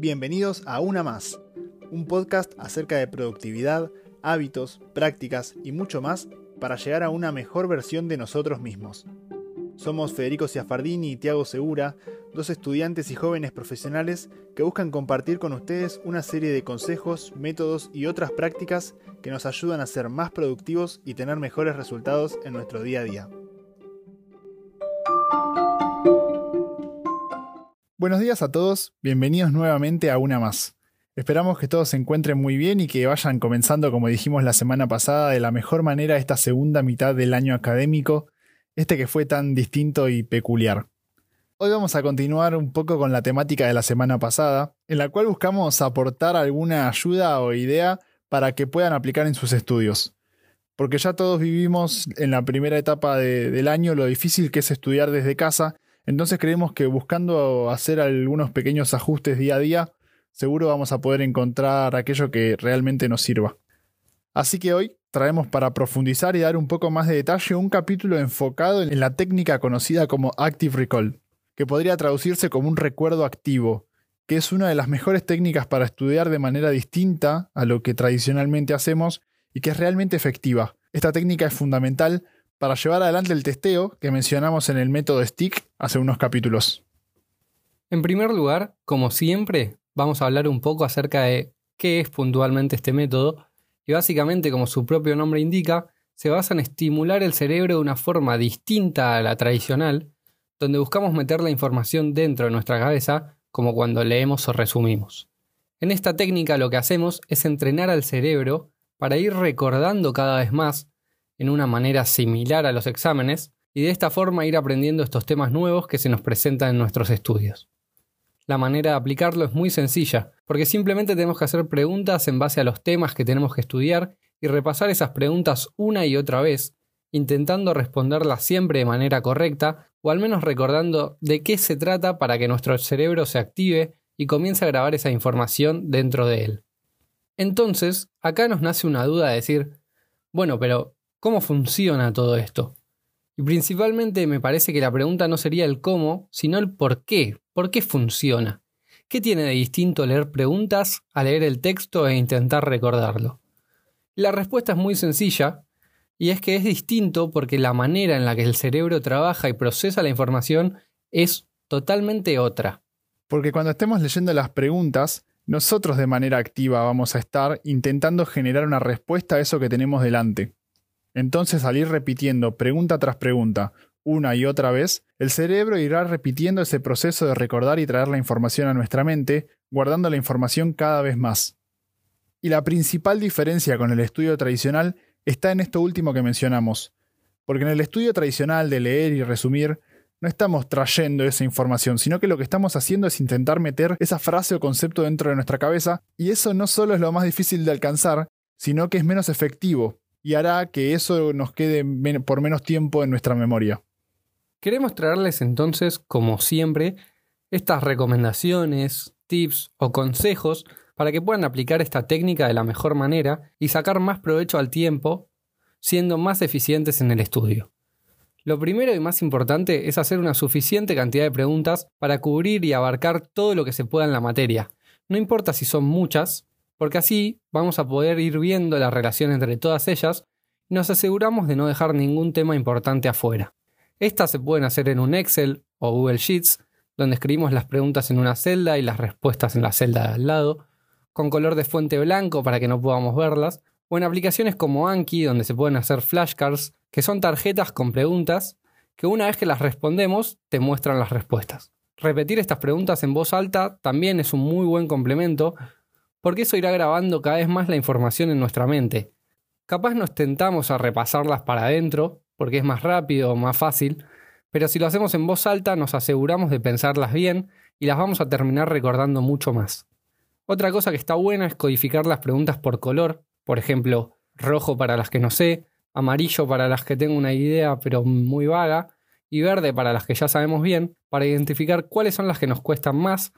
Bienvenidos a Una Más, un podcast acerca de productividad, hábitos, prácticas y mucho más para llegar a una mejor versión de nosotros mismos. Somos Federico Ciafardini y Tiago Segura, dos estudiantes y jóvenes profesionales que buscan compartir con ustedes una serie de consejos, métodos y otras prácticas que nos ayudan a ser más productivos y tener mejores resultados en nuestro día a día. Buenos días a todos, bienvenidos nuevamente a una más. Esperamos que todos se encuentren muy bien y que vayan comenzando, como dijimos la semana pasada, de la mejor manera esta segunda mitad del año académico, este que fue tan distinto y peculiar. Hoy vamos a continuar un poco con la temática de la semana pasada, en la cual buscamos aportar alguna ayuda o idea para que puedan aplicar en sus estudios. Porque ya todos vivimos en la primera etapa del año lo difícil que es estudiar desde casa entonces creemos que buscando hacer algunos pequeños ajustes día a día, seguro vamos a poder encontrar aquello que realmente nos sirva. Así que hoy traemos para profundizar y dar un poco más de detalle un capítulo enfocado en la técnica conocida como Active Recall, que podría traducirse como un recuerdo activo, que es una de las mejores técnicas para estudiar de manera distinta a lo que tradicionalmente hacemos y que es realmente efectiva. Esta técnica es fundamental para llevar adelante el testeo que mencionamos en el método STICK hace unos capítulos. En primer lugar, como siempre, vamos a hablar un poco acerca de qué es puntualmente este método y básicamente, como su propio nombre indica, se basa en estimular el cerebro de una forma distinta a la tradicional, donde buscamos meter la información dentro de nuestra cabeza, como cuando leemos o resumimos. En esta técnica lo que hacemos es entrenar al cerebro para ir recordando cada vez más en una manera similar a los exámenes y de esta forma ir aprendiendo estos temas nuevos que se nos presentan en nuestros estudios. La manera de aplicarlo es muy sencilla, porque simplemente tenemos que hacer preguntas en base a los temas que tenemos que estudiar y repasar esas preguntas una y otra vez, intentando responderlas siempre de manera correcta o al menos recordando de qué se trata para que nuestro cerebro se active y comience a grabar esa información dentro de él. Entonces, acá nos nace una duda de decir, bueno, pero ¿Cómo funciona todo esto? Y principalmente me parece que la pregunta no sería el cómo, sino el por qué. ¿Por qué funciona? ¿Qué tiene de distinto leer preguntas a leer el texto e intentar recordarlo? La respuesta es muy sencilla, y es que es distinto porque la manera en la que el cerebro trabaja y procesa la información es totalmente otra. Porque cuando estemos leyendo las preguntas, nosotros de manera activa vamos a estar intentando generar una respuesta a eso que tenemos delante. Entonces, al ir repitiendo pregunta tras pregunta, una y otra vez, el cerebro irá repitiendo ese proceso de recordar y traer la información a nuestra mente, guardando la información cada vez más. Y la principal diferencia con el estudio tradicional está en esto último que mencionamos, porque en el estudio tradicional de leer y resumir, no estamos trayendo esa información, sino que lo que estamos haciendo es intentar meter esa frase o concepto dentro de nuestra cabeza, y eso no solo es lo más difícil de alcanzar, sino que es menos efectivo, y hará que eso nos quede por menos tiempo en nuestra memoria. Queremos traerles entonces, como siempre, estas recomendaciones, tips o consejos para que puedan aplicar esta técnica de la mejor manera y sacar más provecho al tiempo, siendo más eficientes en el estudio. Lo primero y más importante es hacer una suficiente cantidad de preguntas para cubrir y abarcar todo lo que se pueda en la materia. No importa si son muchas, porque así vamos a poder ir viendo la relación entre todas ellas y nos aseguramos de no dejar ningún tema importante afuera. Estas se pueden hacer en un Excel o Google Sheets, donde escribimos las preguntas en una celda y las respuestas en la celda de al lado, con color de fuente blanco para que no podamos verlas, o en aplicaciones como Anki, donde se pueden hacer flashcards, que son tarjetas con preguntas que una vez que las respondemos te muestran las respuestas. Repetir estas preguntas en voz alta también es un muy buen complemento porque eso irá grabando cada vez más la información en nuestra mente. Capaz nos tentamos a repasarlas para adentro, porque es más rápido o más fácil, pero si lo hacemos en voz alta nos aseguramos de pensarlas bien y las vamos a terminar recordando mucho más. Otra cosa que está buena es codificar las preguntas por color, por ejemplo, rojo para las que no sé, amarillo para las que tengo una idea pero muy vaga, y verde para las que ya sabemos bien, para identificar cuáles son las que nos cuestan más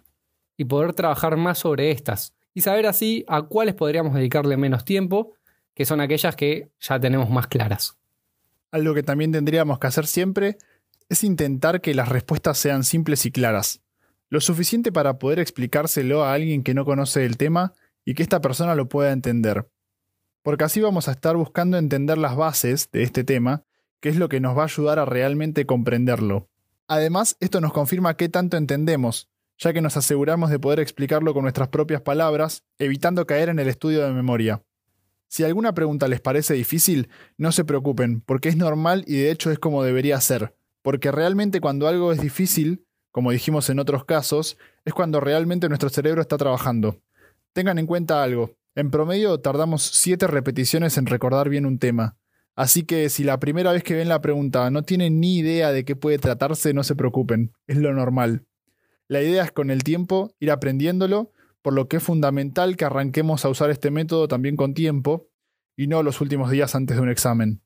y poder trabajar más sobre estas, y saber así a cuáles podríamos dedicarle menos tiempo, que son aquellas que ya tenemos más claras. Algo que también tendríamos que hacer siempre es intentar que las respuestas sean simples y claras. Lo suficiente para poder explicárselo a alguien que no conoce el tema y que esta persona lo pueda entender. Porque así vamos a estar buscando entender las bases de este tema, que es lo que nos va a ayudar a realmente comprenderlo. Además, esto nos confirma qué tanto entendemos, ya que nos aseguramos de poder explicarlo con nuestras propias palabras, evitando caer en el estudio de memoria. Si alguna pregunta les parece difícil, no se preocupen, porque es normal y de hecho es como debería ser, porque realmente cuando algo es difícil, como dijimos en otros casos, es cuando realmente nuestro cerebro está trabajando. Tengan en cuenta algo, en promedio tardamos 7 repeticiones en recordar bien un tema, así que si la primera vez que ven la pregunta no tienen ni idea de qué puede tratarse, no se preocupen, es lo normal. La idea es con el tiempo ir aprendiéndolo por lo que es fundamental que arranquemos a usar este método también con tiempo y no los últimos días antes de un examen.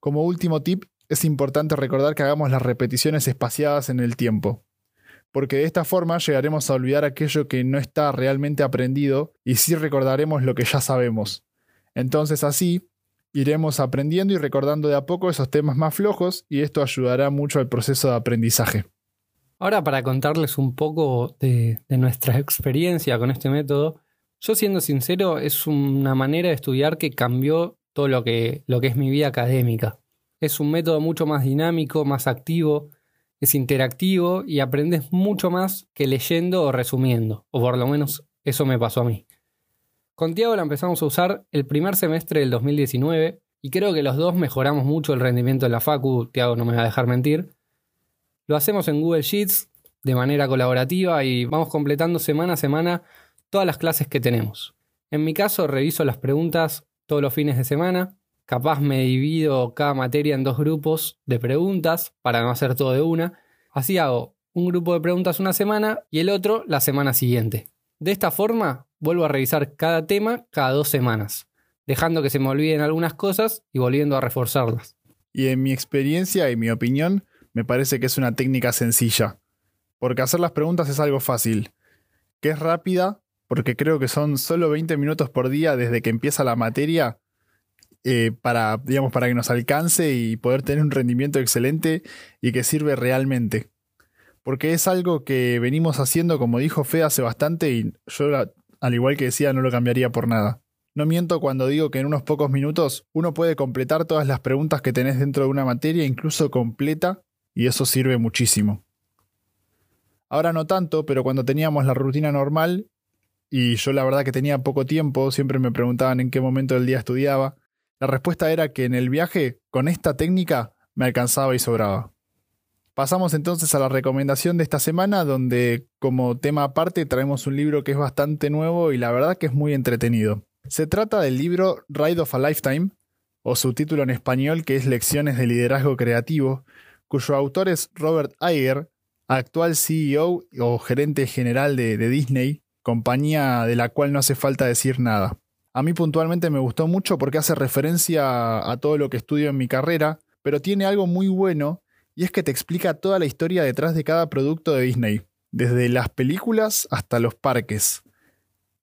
Como último tip, es importante recordar que hagamos las repeticiones espaciadas en el tiempo, porque de esta forma llegaremos a olvidar aquello que no está realmente aprendido y sí recordaremos lo que ya sabemos. Entonces así, iremos aprendiendo y recordando de a poco esos temas más flojos y esto ayudará mucho al proceso de aprendizaje. Ahora para contarles un poco de, nuestra experiencia con este método, yo siendo sincero es una manera de estudiar que cambió todo lo que, es mi vida académica. Es un método mucho más dinámico, más activo, es interactivo y aprendes mucho más que leyendo o resumiendo, o por lo menos eso me pasó a mí. Con Tiago la empezamos a usar el primer semestre del 2019 y creo que los dos mejoramos mucho el rendimiento de la Facu, Tiago no me va a dejar mentir, lo hacemos en Google Sheets de manera colaborativa y vamos completando semana a semana todas las clases que tenemos. En mi caso, reviso las preguntas todos los fines de semana. Capaz me divido cada materia en dos grupos de preguntas para no hacer todo de una. Así hago un grupo de preguntas una semana y el otro la semana siguiente. De esta forma, vuelvo a revisar cada tema cada dos semanas, dejando que se me olviden algunas cosas y volviendo a reforzarlas. Y en mi experiencia y mi opinión, me parece que es una técnica sencilla. Porque hacer las preguntas es algo fácil. Que es rápida, porque creo que son solo 20 minutos por día desde que empieza la materia eh, para, digamos, para que nos alcance y poder tener un rendimiento excelente y que sirve realmente. Porque es algo que venimos haciendo, como dijo Fe hace bastante, y yo, al igual que decía, no lo cambiaría por nada. No miento cuando digo que en unos pocos minutos uno puede completar todas las preguntas que tenés dentro de una materia, incluso completa, y eso sirve muchísimo. Ahora no tanto, pero cuando teníamos la rutina normal, y yo la verdad que tenía poco tiempo, siempre me preguntaban en qué momento del día estudiaba, la respuesta era que en el viaje, con esta técnica, me alcanzaba y sobraba. Pasamos entonces a la recomendación de esta semana, donde como tema aparte traemos un libro que es bastante nuevo y la verdad que es muy entretenido. Se trata del libro Ride of a Lifetime, o su título en español que es Lecciones de Liderazgo Creativo, cuyo autor es Robert Iger, actual CEO o gerente general de, Disney, compañía de la cual no hace falta decir nada. A mí puntualmente me gustó mucho porque hace referencia a todo lo que estudio en mi carrera, pero tiene algo muy bueno y es que te explica toda la historia detrás de cada producto de Disney, desde las películas hasta los parques.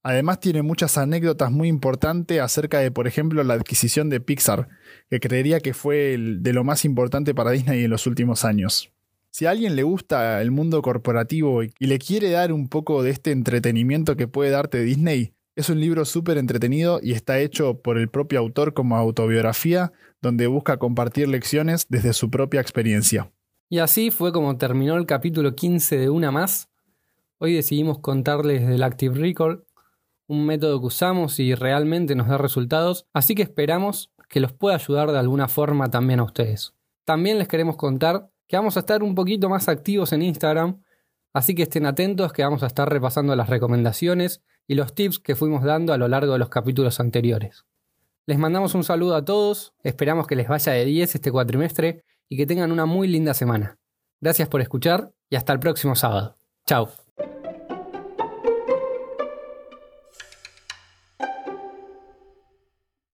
Además tiene muchas anécdotas muy importantes acerca de, por ejemplo, la adquisición de Pixar, que creería que fue de lo más importante para Disney en los últimos años. Si a alguien le gusta el mundo corporativo y le quiere dar un poco de este entretenimiento que puede darte Disney, es un libro súper entretenido y está hecho por el propio autor como autobiografía, donde busca compartir lecciones desde su propia experiencia. Y así fue como terminó el capítulo 15 de Una Más. Hoy decidimos contarles del Active Record, un método que usamos y realmente nos da resultados, así que esperamos que los pueda ayudar de alguna forma también a ustedes. También les queremos contar que vamos a estar un poquito más activos en Instagram, así que estén atentos que vamos a estar repasando las recomendaciones y los tips que fuimos dando a lo largo de los capítulos anteriores. Les mandamos un saludo a todos, esperamos que les vaya de 10 este cuatrimestre y que tengan una muy linda semana. Gracias por escuchar y hasta el próximo sábado. Chao.